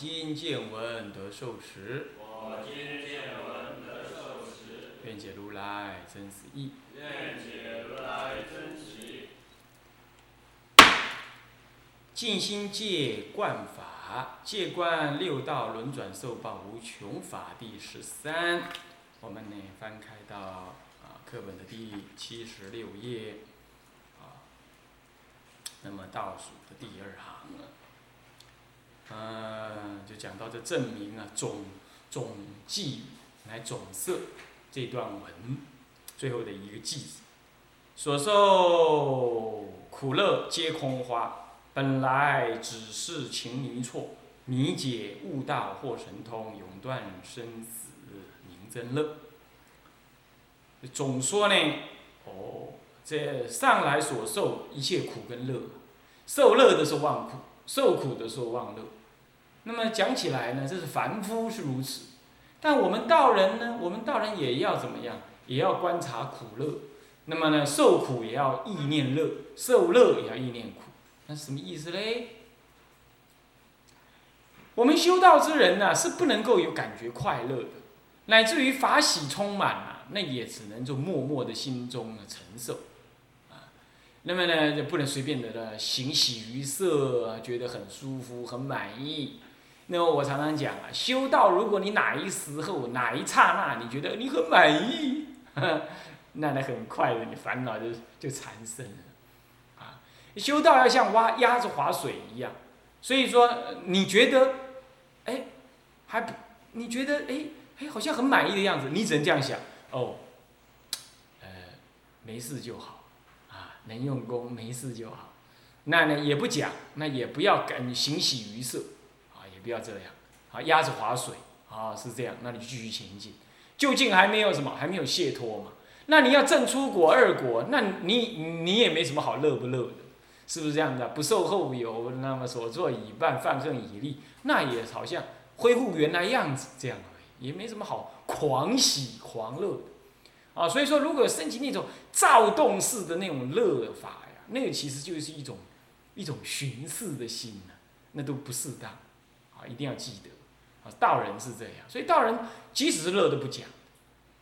今见闻得受持，我今见闻得受持，愿解如来真实义。愿解如来真实义。尽心戒观法，戒观六道轮转受报无穷法第十三。我们呢翻开到啊课本的第七十六页，啊，那么倒数的第二行了。嗯，就讲到这证明啊总总记来总摄这段文最后的一个句子，所受苦乐皆空花。本来只是情迷错，迷解悟道或神通，永断生死名真乐。总说呢，哦，这上来所受一切苦跟乐，受乐的是忘苦，受苦的是忘乐。那么讲起来呢，这是凡夫是如此，但我们道人呢，我们道人也要怎么样？也要观察苦乐。那么呢，受苦也要意念乐，受乐也要意念苦。那什么意思嘞？我们修道之人呢，是不能够有感觉快乐的，乃至于法喜充满啊，那也只能就默默的心中的承受，啊，那么呢，就不能随便的呢行喜于色，觉得很舒服、很满意。那么我常常讲啊，修道如果你哪一时候、哪一刹那，你觉得你很满意，那那很快的，你烦恼就就产生了。啊修道要像挖鸭子划水一样，所以说你觉得，哎，还不，你觉得哎哎好像很满意的样子，你只能这样想，哦，呃，没事就好，啊，能用功没事就好，那呢也不讲，那也不要感行喜于色，不要这样，啊，鸭子划水，啊是这样，那你继续前进，究竟还没有什么，还没有解脱嘛，那你要正出果二果，那你你也没什么好乐不乐的。是不是这样的？不受后有，那么所作已办，犯恨已立，那也好像恢复原来样子这样而已，也没什么好狂喜狂乐的啊。所以说，如果升起那种躁动式的那种乐法呀，那个其实就是一种一种寻视的心呢，那都不适当啊，一定要记得啊。道人是这样，所以道人即使是乐都不讲，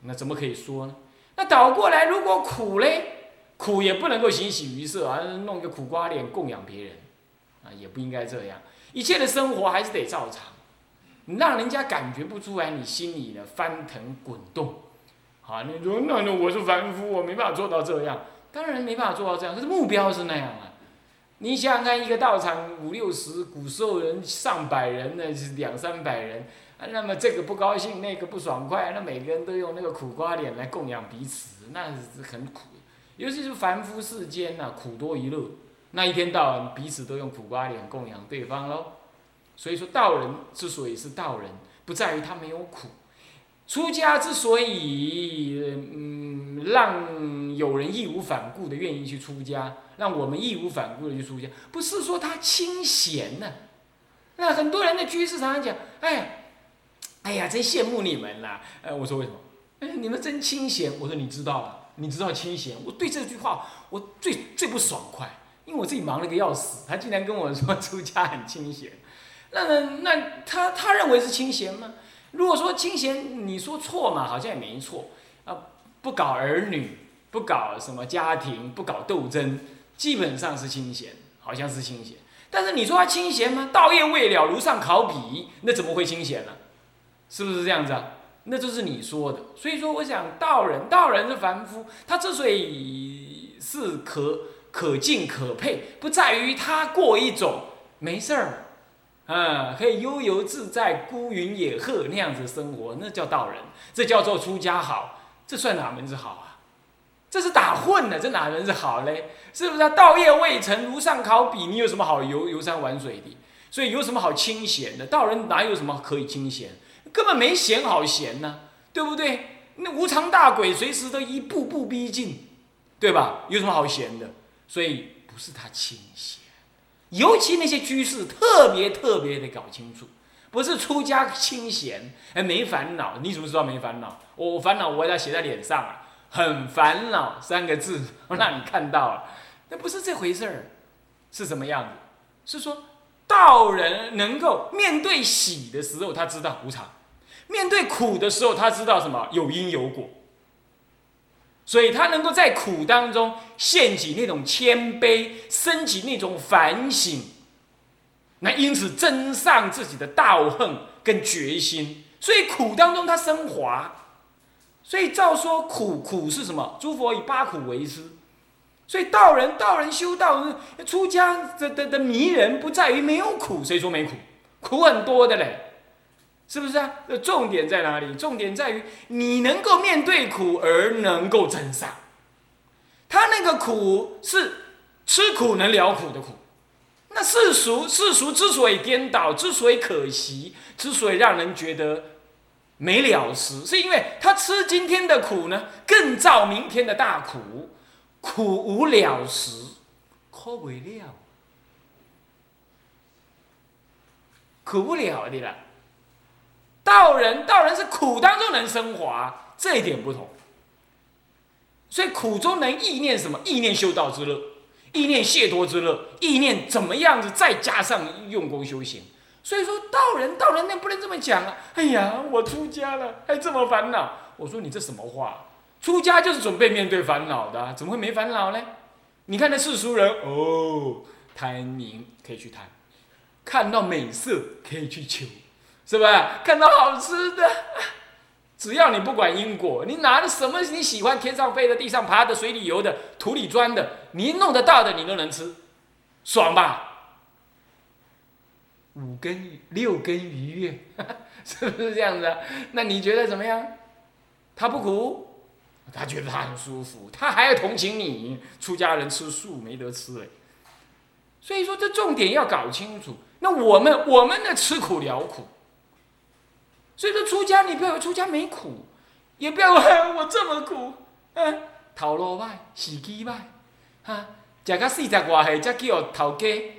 那怎么可以说呢？那倒过来，如果苦嘞？苦也不能够行喜于色啊，弄个苦瓜脸供养别人，啊，也不应该这样。一切的生活还是得照常，你让人家感觉不出来你心里的翻腾滚动，啊，你说那那我是凡夫，我没办法做到这样，当然没办法做到这样，可是目标是那样啊。你想想看，一个道场五六十，古时候人上百人呢，是两三百人，啊，那么这个不高兴，那个不爽快，那每个人都用那个苦瓜脸来供养彼此，那是很苦。尤其是凡夫世间呐，苦多于乐，那一天到晚彼此都用苦瓜脸供养对方喽。所以说道人之所以是道人，不在于他没有苦；出家之所以嗯让有人义无反顾的愿意去出家，让我们义无反顾的去出家，不是说他清闲呢。那很多人的居士常常讲，哎，哎呀，真羡慕你们啦。呃，我说为什么？哎，你们真清闲。我说你知道了。你知道清闲，我对这句话我最最不爽快，因为我自己忙了个要死，他竟然跟我说出家很清闲，那那他他认为是清闲吗？如果说清闲，你说错嘛，好像也没错啊，不搞儿女，不搞什么家庭，不搞斗争，基本上是清闲，好像是清闲。但是你说他清闲吗？道业未了，如上考妣，那怎么会清闲呢？是不是这样子啊？那就是你说的，所以说我想道人，道人是凡夫，他之所以是可可敬可佩，不在于他过一种没事儿，啊，可以悠游自在、孤云野鹤那样子生活，那叫道人，这叫做出家好，这算哪门子好啊？这是打混的，这哪门子好嘞？是不是？啊道业未成，如上考妣，你有什么好游游山玩水的？所以有什么好清闲的？道人哪有什么可以清闲？根本没闲好闲呢，对不对？那无常大鬼随时都一步步逼近，对吧？有什么好闲的？所以不是他清闲，尤其那些居士特别特别的搞清楚，不是出家清闲，哎，没烦恼。你怎么知道没烦恼？我烦恼，我要写在脸上啊，很烦恼三个字，我 让你看到了，那不是这回事儿，是什么样子？是说道人能够面对喜的时候，他知道无常。面对苦的时候，他知道什么有因有果，所以他能够在苦当中现起那种谦卑，升起那种反省，那因此增上自己的道行跟决心。所以苦当中他升华，所以照说苦苦是什么？诸佛以八苦为师，所以道人道人修道出家的的的迷人不在于没有苦，谁说没苦？苦很多的嘞。是不是啊？那重点在哪里？重点在于你能够面对苦而能够真善。他那个苦是吃苦能了苦的苦。那世俗世俗之所以颠倒，之所以可惜，之所以让人觉得没了时，是因为他吃今天的苦呢，更造明天的大苦，苦无了时，可不了，苦不了的了。道人，道人是苦当中能升华，这一点不同。所以苦中能意念什么？意念修道之乐，意念解脱之乐，意念怎么样子？再加上用功修行。所以说道人，道人那不能这么讲啊！哎呀，我出家了，还这么烦恼。我说你这什么话？出家就是准备面对烦恼的，怎么会没烦恼呢？你看那世俗人，哦，贪名可以去贪，看到美色可以去求。是吧？看到好吃的，只要你不管因果，你拿的什么你喜欢，天上飞的、地上爬的、水里游的、土里钻的，你弄得到的你都能吃，爽吧？五根六根愉悦，是不是这样子？那你觉得怎么样？他不苦，他觉得他很舒服，他还要同情你。出家人吃素没得吃哎，所以说这重点要搞清楚。那我们我们的吃苦了苦。所以说出家，你不要出家没苦，也不要 我这么苦，嗯，头路歹，时机歹，哈，食到四十外岁才叫头家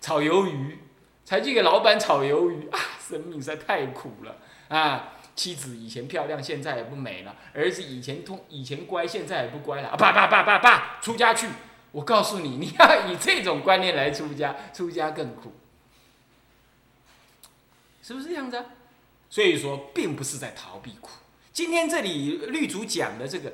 炒鱿鱼，才去给老板炒鱿鱼 啊！生命实在太苦了啊！妻子以前漂亮，现在也不美了；儿子以前通，以前乖，现在也不乖了。啊！爸爸爸爸爸，出家去！我告诉你，你 要以这种观念来出家，出家更苦，是不是这样子？所以说，并不是在逃避苦。今天这里律主讲的这个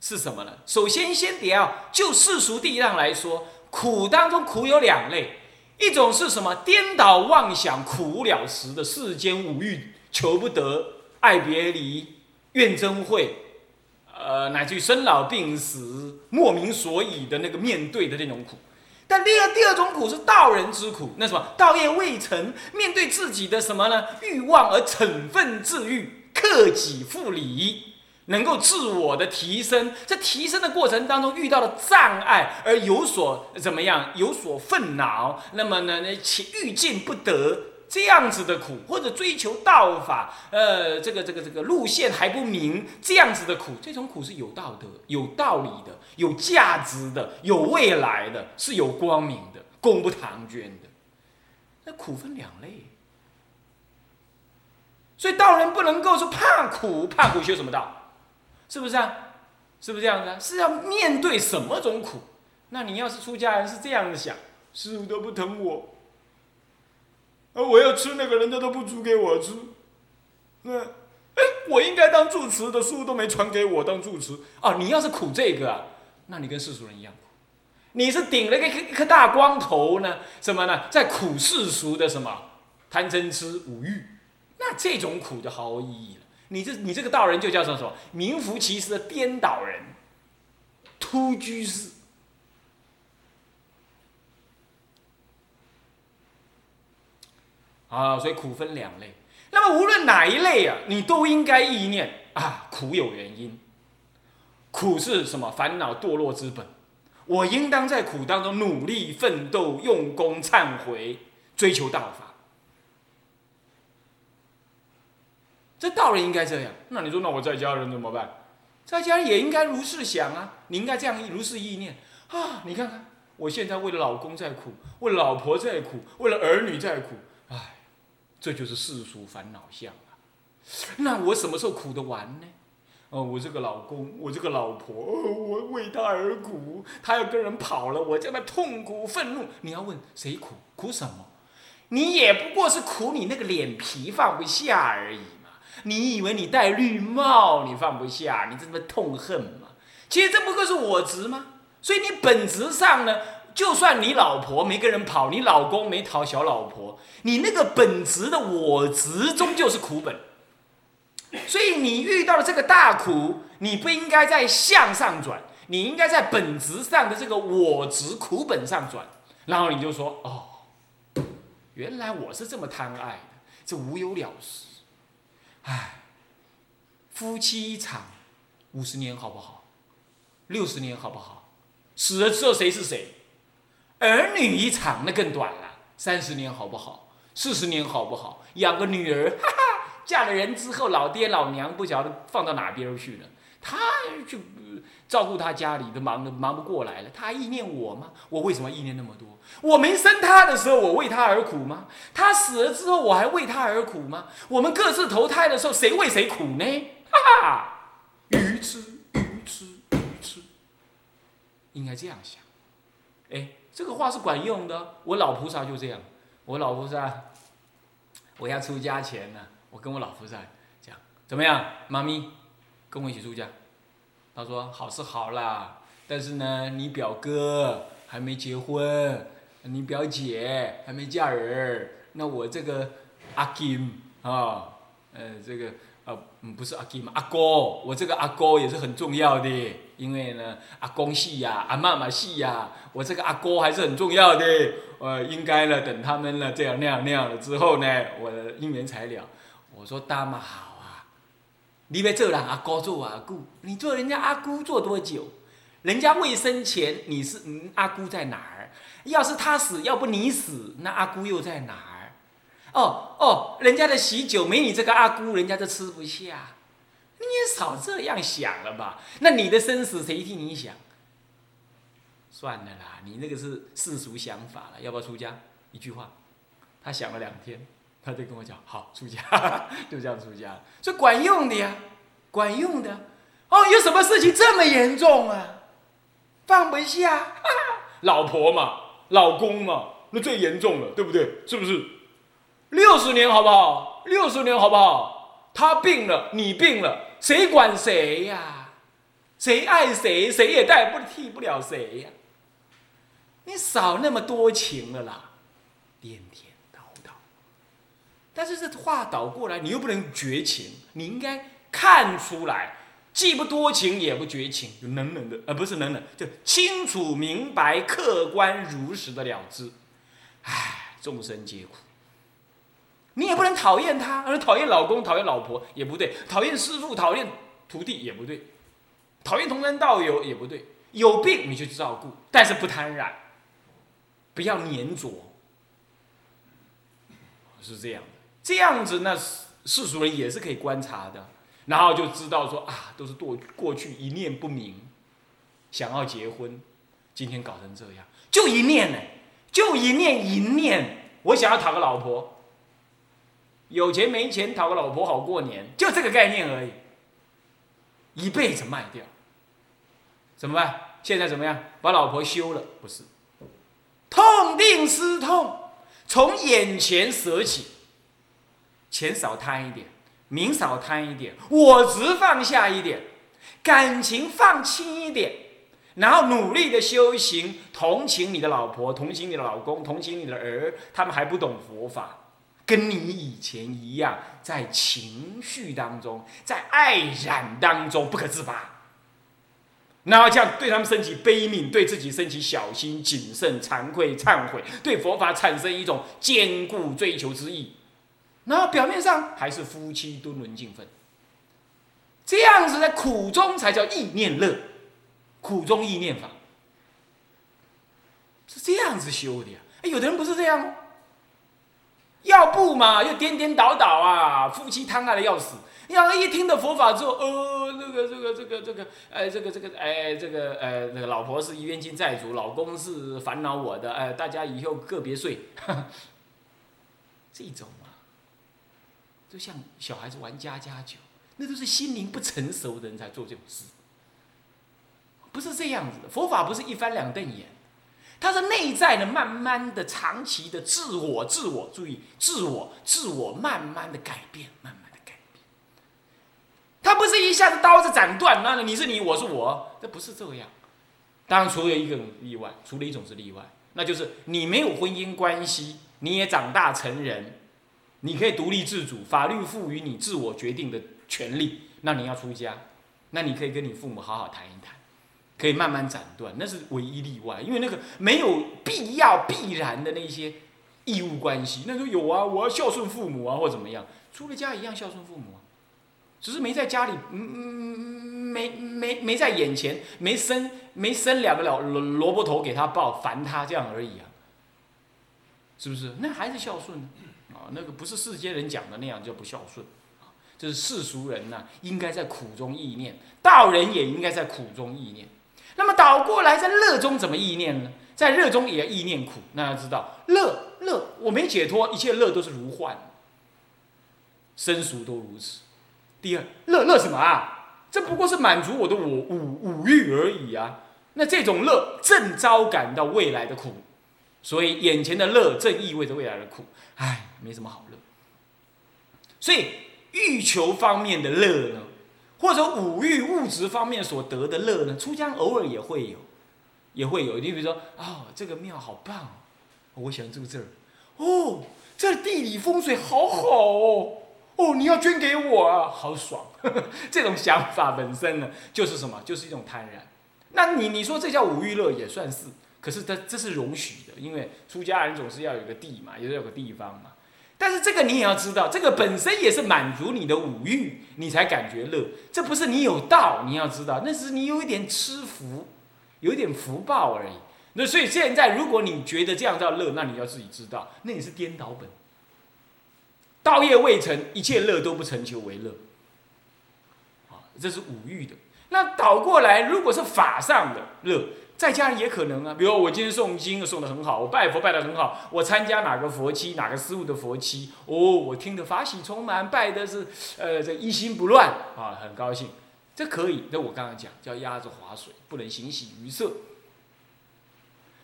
是什么呢？首先，先得要就世俗地让来说，苦当中苦有两类，一种是什么？颠倒妄想、苦无了时的世间五欲，求不得、爱别离、怨憎会，呃，乃至于生老病死、莫名所以的那个面对的那种苦。但第二第二种苦是道人之苦，那什么道业未成，面对自己的什么呢？欲望而惩愤自愈，克己复礼，能够自我的提升。在提升的过程当中遇到了障碍，而有所怎么样？有所愤恼，那么呢？那且欲进不得。这样子的苦，或者追求道法，呃，这个这个这个路线还不明，这样子的苦，这种苦是有道德、有道理的、有价值的、有未来的，是有光明的，功不唐捐的。那苦分两类，所以道人不能够说怕苦，怕苦修什么道？是不是啊？是不是这样子？是要面对什么种苦？那你要是出家人是这样子想，师傅都不疼我。啊！我要吃那个人家都不煮给我吃，那，哎，我应该当住持的书都没传给我当住持啊！你要是苦这个啊，那你跟世俗人一样苦，你是顶了个一颗大光头呢？什么呢？在苦世俗的什么贪嗔痴五欲，那这种苦就毫无意义了。你这你这个道人就叫做什么？名副其实的颠倒人，突居士。啊，所以苦分两类。那么无论哪一类啊，你都应该意念啊，苦有原因。苦是什么？烦恼堕落之本。我应当在苦当中努力奋斗、用功忏悔，追求道法。这道理应该这样。那你说，那我在家人怎么办？在家也应该如是想啊！你应该这样如是意念啊！你看看，我现在为了老公在苦，为了老婆在苦，为了儿女在苦，这就是世俗烦恼相啊！那我什么时候苦得完呢？哦，我这个老公，我这个老婆，我为他而苦，他要跟人跑了，我在那痛苦愤怒。你要问谁苦？苦什么？你也不过是苦你那个脸皮放不下而已嘛。你以为你戴绿帽，你放不下，你这么痛恨嘛？其实这不过是我执吗？所以你本质上呢，就算你老婆没跟人跑，你老公没讨小老婆，你那个本职的我执终究是苦本。所以你遇到了这个大苦，你不应该在向上转，你应该在本职上的这个我执苦本上转。然后你就说：哦，原来我是这么贪爱的，这无有了事。唉，夫妻一场，五十年好不好？六十年好不好？死了之后谁是谁？儿女一场那更短了，三十年好不好？四十年好不好？养个女儿，哈哈，嫁了人之后，老爹老娘不晓得放到哪边去了，他就照顾他家里都忙的忙不过来了，他还意念我吗？我为什么意念那么多？我没生他的时候，我为他而苦吗？他死了之后，我还为他而苦吗？我们各自投胎的时候，谁为谁苦呢？哈哈，愚痴，愚痴，愚痴，应该这样想。哎，这个话是管用的。我老菩萨就这样。我老菩萨，我要出家前呢，我跟我老菩萨讲，怎么样，妈咪，跟我一起出家。他说好是好啦，但是呢，你表哥还没结婚。你表姐还没嫁人，那我这个阿金啊，呃，这个啊，不是阿金嘛，阿哥，我这个阿哥也是很重要的，因为呢，阿公系呀，阿妈妈系呀，我这个阿哥还是很重要的，呃，应该呢，等他们呢这样那样那样了之后呢，我的姻缘才了。我说大妈好啊，你别做人阿哥做阿姑，你做人家阿姑做多久？人家未生前你是嗯阿姑在哪儿？要是他死，要不你死，那阿姑又在哪儿？哦哦，人家的喜酒没你这个阿姑，人家都吃不下。你也少这样想了吧？那你的生死谁替你想？算了啦，你那个是世俗想法了。要不要出家？一句话，他想了两天，他就跟我讲：好，出家，就这样出家。这管用的呀，管用的。哦，有什么事情这么严重啊？放不下，老婆嘛。老公嘛，那最严重了，对不对？是不是？六十年好不好？六十年好不好？他病了，你病了，谁管谁呀？谁爱谁，谁也代不替不了谁呀。你少那么多情了啦，颠颠倒倒。但是这话倒过来，你又不能绝情，你应该看出来。既不多情，也不绝情，就冷冷的，呃不是冷冷，就清楚明白、客观如实的了之。唉，众生皆苦。你也不能讨厌他，而讨厌老公、讨厌老婆也不对，讨厌师傅、讨厌徒弟也不对，讨厌同山道友也不对。有病你就去照顾，但是不贪染，不要粘着，是这样的。这样子，那世俗人也是可以观察的。然后就知道说啊，都是过过去一念不明，想要结婚，今天搞成这样，就一念呢，就一念一念，我想要讨个老婆，有钱没钱讨个老婆好过年，就这个概念而已，一辈子卖掉，怎么办？现在怎么样？把老婆休了？不是，痛定思痛，从眼前舍起，钱少贪一点。名少贪一点，我执放下一点，感情放轻一点，然后努力的修行，同情你的老婆，同情你的老公，同情你的儿，他们还不懂佛法，跟你以前一样，在情绪当中，在爱染当中不可自拔。然后这样对他们升起悲悯，对自己升起小心谨慎、惭愧、忏悔，对佛法产生一种坚固追求之意。然后表面上还是夫妻敦伦敬分，这样子在苦中才叫意念乐，苦中意念法。是这样子修的呀。哎，有的人不是这样哦，要不嘛又颠颠倒倒啊，夫妻贪爱的要死。要一听到佛法之后，呃，那个这个这个这个，哎，这个这个哎，这个呃，那个老婆是冤亲债主，老公是烦恼我的，哎，大家以后个别睡，这种啊，就像小孩子玩家家酒，那都是心灵不成熟的人才做这种事，不是这样子的。佛法不是一翻两瞪眼，它是内在的，慢慢的、长期的自我、自我注意、自我、自我慢慢的改变，慢慢的改变。他不是一下子刀子斩断，那你是你，我是我，这不是这样。当然，除了一个例外，除了一种是例外，那就是你没有婚姻关系，你也长大成人，你可以独立自主，法律赋予你自我决定的权利。那你要出家，那你可以跟你父母好好谈一谈，可以慢慢斩断，那是唯一例外，因为那个没有必要必然的那些义务关系。那说有啊，我要孝顺父母啊，或怎么样，出了家一样孝顺父母啊。只是没在家里，嗯嗯没没没在眼前，没生没生两个萝萝卜头给他抱，烦他这样而已啊，是不是？那还是孝顺啊，那个不是世间人讲的那样叫不孝顺啊，这是世俗人呐，应该在苦中意念，道人也应该在苦中意念。那么倒过来，在乐中怎么意念呢？在乐中也要意念苦，那要知道乐乐，我没解脱，一切乐都是如幻，生熟都如此。第二，乐乐什么啊？这不过是满足我的我五五欲而已啊。那这种乐正招感到未来的苦，所以眼前的乐正意味着未来的苦。唉，没什么好乐。所以欲求方面的乐呢，或者五欲物质方面所得的乐呢，出家偶尔也会有，也会有。你比如说，哦，这个庙好棒，我想住这儿。哦，这地理风水好好哦。哦，你要捐给我啊，好爽！这种想法本身呢，就是什么？就是一种贪婪。那你你说这叫五欲乐也算是，可是这这是容许的，因为出家人总是要有个地嘛，也是有个地方嘛。但是这个你也要知道，这个本身也是满足你的五欲，你才感觉乐。这不是你有道，你要知道，那是你有一点吃福，有一点福报而已。那所以现在如果你觉得这样叫乐，那你要自己知道，那也是颠倒本。道业未成，一切乐都不成求为乐。啊，这是五欲的。那倒过来，如果是法上的乐，在家里也可能啊。比如我今天诵经诵的很好，我拜佛拜的很好，我参加哪个佛期，哪个师傅的佛期，哦，我听得法喜充满，拜的是呃这一心不乱啊，很高兴，这可以。那我刚刚讲叫鸭子划水，不能行喜于色。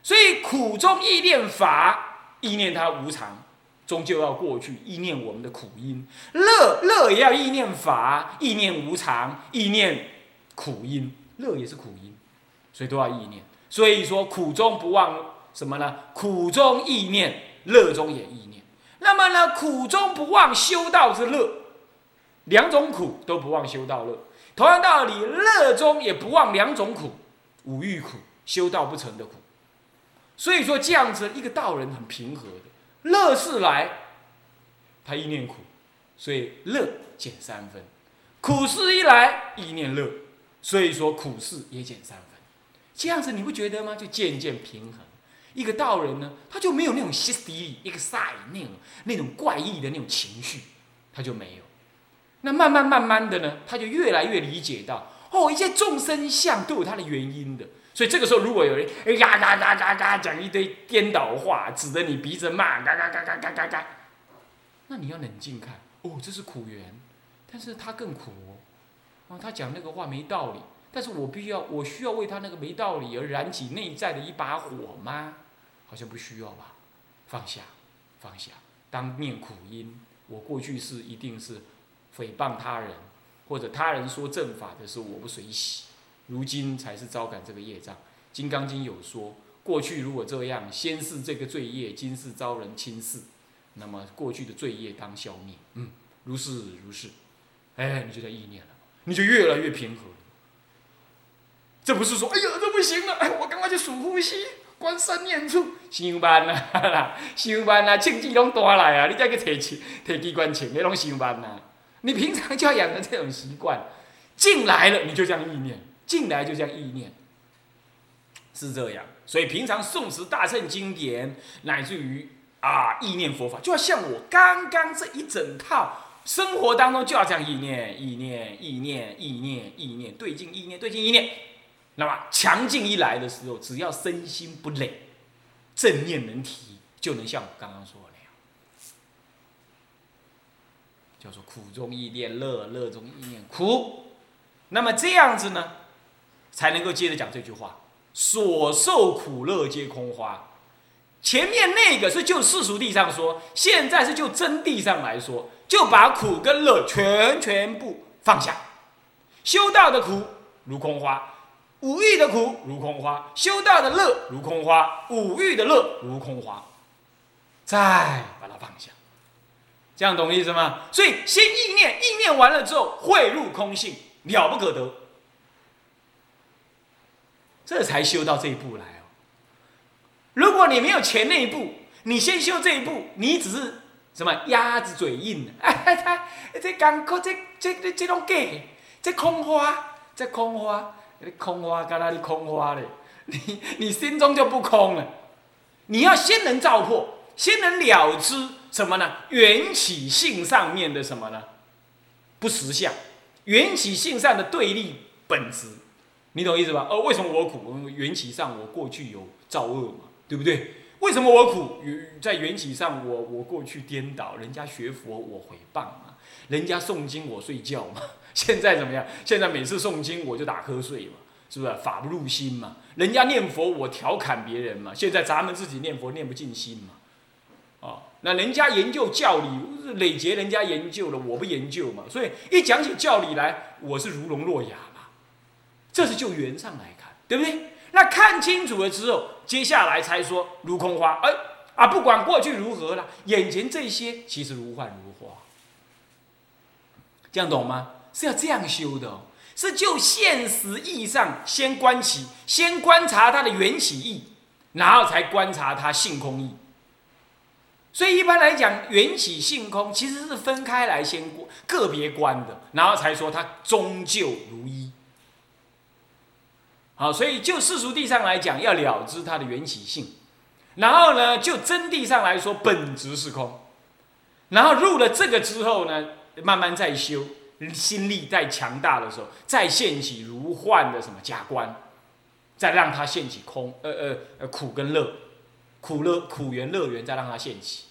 所以苦中意念法，意念它无常。终究要过去，意念我们的苦因；乐乐也要意念法，意念无常，意念苦因。乐也是苦因，所以都要意念。所以说苦中不忘什么呢？苦中意念，乐中也意念。那么呢，苦中不忘修道之乐，两种苦都不忘修道乐。同样道理，乐中也不忘两种苦，五欲苦，修道不成的苦。所以说这样子一个道人很平和的。乐事来，他意念苦，所以乐减三分；苦事一来，意念乐，所以说苦事也减三分。这样子你不觉得吗？就渐渐平衡。一个道人呢，他就没有那种 s t 一个 s 那种那种怪异的那种情绪，他就没有。那慢慢慢慢的呢，他就越来越理解到，哦，一切众生相都有它的原因的。所以这个时候，如果有人嘎嘎嘎嘎嘎讲一堆颠倒话，指着你鼻子骂，嘎嘎嘎嘎嘎嘎嘎，那你要冷静看，哦，这是苦缘，但是他更苦哦，他讲那个话没道理，但是我必须要，我需要为他那个没道理而燃起内在的一把火吗？好像不需要吧，放下，放下，当面苦因，我过去是一定是诽谤他人，或者他人说正法的时候，我不随喜。如今才是招感这个业障，《金刚经》有说，过去如果这样，先是这个罪业，今世遭人轻视，那么过去的罪业当消灭。嗯，如是如是，哎，你就在意念了，你就越来越平和。这不是说，哎呀，这不行了，我赶快去数呼吸，观三念处，上班啦，上班啦，清气拢大来啊，你再去提钱，提机关枪，你拢上班啦。你平常就要养成这种习惯，进来了你就这样意念。进来就这样意念，是这样。所以平常诵持大乘经典，乃至于啊意念佛法，就要像我刚刚这一整套生活当中就要这样意念、意念、意念、意念、意念，对境意念、对境意念。那么强劲一来的时候，只要身心不累，正念能提，就能像我刚刚说的那样，叫做苦中意念乐，乐中意念苦。那么这样子呢，才能够接着讲这句话。所受苦乐皆空花。前面那个是就世俗地上说，现在是就真地上来说，就把苦跟乐全全部放下。修道的苦如空花，五欲的苦如空花；修道的乐如空花，五欲的乐如空花。再把它放下，这样懂意思吗？所以先意念，意念完了之后，汇入空性，了不可得。这才修到这一步来哦。如果你没有前那一步，你先修这一步，你只是什么鸭子嘴硬？哎，他这刚过这这这这种假，这空花，这空花，空花，干哪里空花嘞？你你心中就不空了。你要先能照破，先能了知什么呢？缘起性上面的什么呢？不实相，缘起性上的对立本质。你懂意思吧？哦，为什么我苦？缘起上我过去有造恶嘛，对不对？为什么我苦？在缘起上我我过去颠倒，人家学佛我毁谤嘛，人家诵经我睡觉嘛。现在怎么样？现在每次诵经我就打瞌睡嘛，是不是？法不入心嘛。人家念佛我调侃别人嘛。现在咱们自己念佛念不进心嘛。哦，那人家研究教理，累劫人家研究了，我不研究嘛。所以一讲起教理来，我是如聋若哑嘛。这是就缘上来看，对不对？那看清楚了之后，接下来才说如空花。哎啊，不管过去如何了，眼前这些其实如幻如花。这样懂吗？是要这样修的哦，是就现实意义上先观起，先观察它的缘起意，然后才观察它性空意。所以一般来讲，缘起性空其实是分开来先过个别观的，然后才说它终究如一。好，所以就世俗地上来讲，要了知它的缘起性，然后呢，就真谛上来说，本质是空，然后入了这个之后呢，慢慢再修，心力再强大的时候，再现起如幻的什么假观，再让它现起空，呃呃呃苦跟乐，苦乐苦缘乐缘，再让它现起，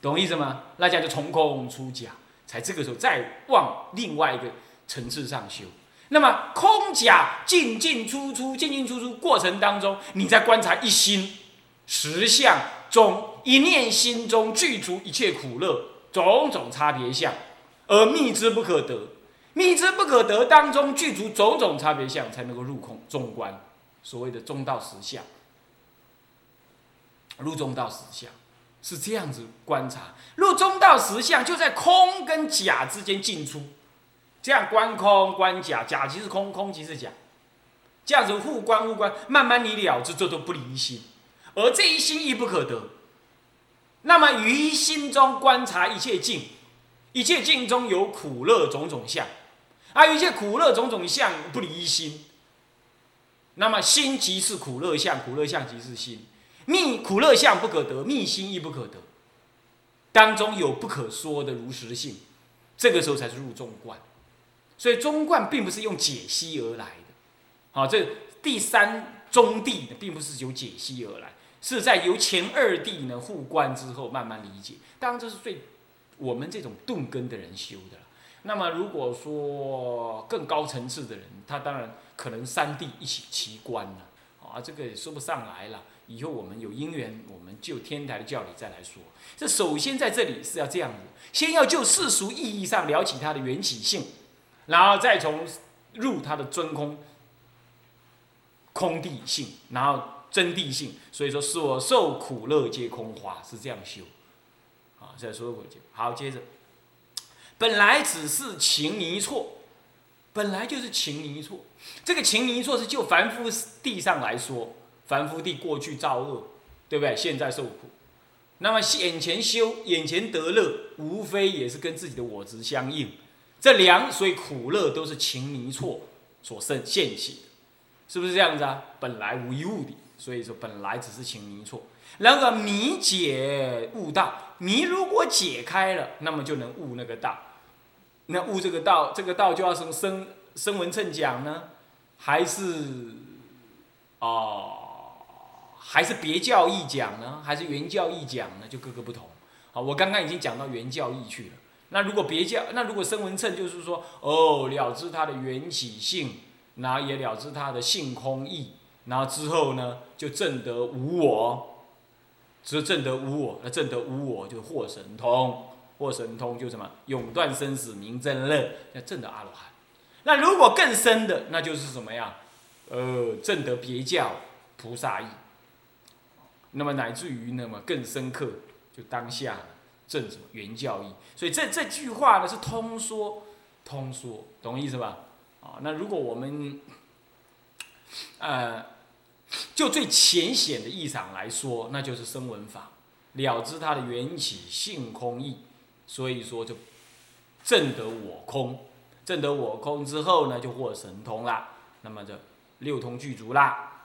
懂意思吗？那这样就从空出假，才这个时候再往另外一个层次上修。那么空假进进出出，进进出出过程当中，你在观察一心实相中，一念心中具足一切苦乐种种差别相，而密之不可得。密之不可得当中具足种种差别相，才能够入空中观，所谓的中道实相。入中道实相是这样子观察，入中道实相就在空跟假之间进出。这样观空观假，假即是空，空即是假，这样子互观互观，慢慢你了知，这都不离心，而这一心亦不可得。那么于心中观察一切境，一切境中有苦乐种种相，而一切苦乐种种相不离心。那么心即是苦乐相，苦乐相即是心，密苦乐相不可得，密心亦不可得，当中有不可说的如实性，这个时候才是入中观。所以中观并不是用解析而来的，好，这第三中地并不是由解析而来，是在由前二地呢互观之后慢慢理解。当然这是最我们这种钝根的人修的那么如果说更高层次的人，他当然可能三地一起齐观了，啊，这个也说不上来了。以后我们有因缘，我们就天台的教理再来说。这首先在这里是要这样子，先要就世俗意义上了解它的缘起性。然后再从入它的真空空地性，然后真地性，所以说所受苦乐皆空花，是这样修。啊，再说回去，好，接着，本来只是情泥错，本来就是情泥错。这个情泥错是就凡夫地上来说，凡夫地过去造恶，对不对？现在受苦，那么眼前修，眼前得乐，无非也是跟自己的我执相应。这两，所以苦乐都是情迷错所生现起。是不是这样子啊？本来无一物的，所以说本来只是情迷错。然而迷解悟道，迷如果解开了，那么就能悟那个道。那悟这个道，这个道就要从声声闻称讲呢，还是哦，还是别教义讲呢，还是原教义讲呢？就各个不同。好，我刚刚已经讲到原教义去了。那如果别教，那如果声闻称就是说，哦，了知它的缘起性，然后也了知它的性空义，然后之后呢，就证得无我。只证得无我，那证得无我就获神通，获神通就什么永断生死明真乐，那证得阿罗汉。那如果更深的，那就是什么呀？呃，证得别教菩萨义。那么乃至于那么更深刻，就当下证什么原教义。所以这这句话呢是通说，通说，懂意思吧？啊，那如果我们，呃。就最浅显的意场来说，那就是声闻法，了知它的缘起性空意，所以说就证得我空，证得我空之后呢，就获神通啦，那么这六通具足啦。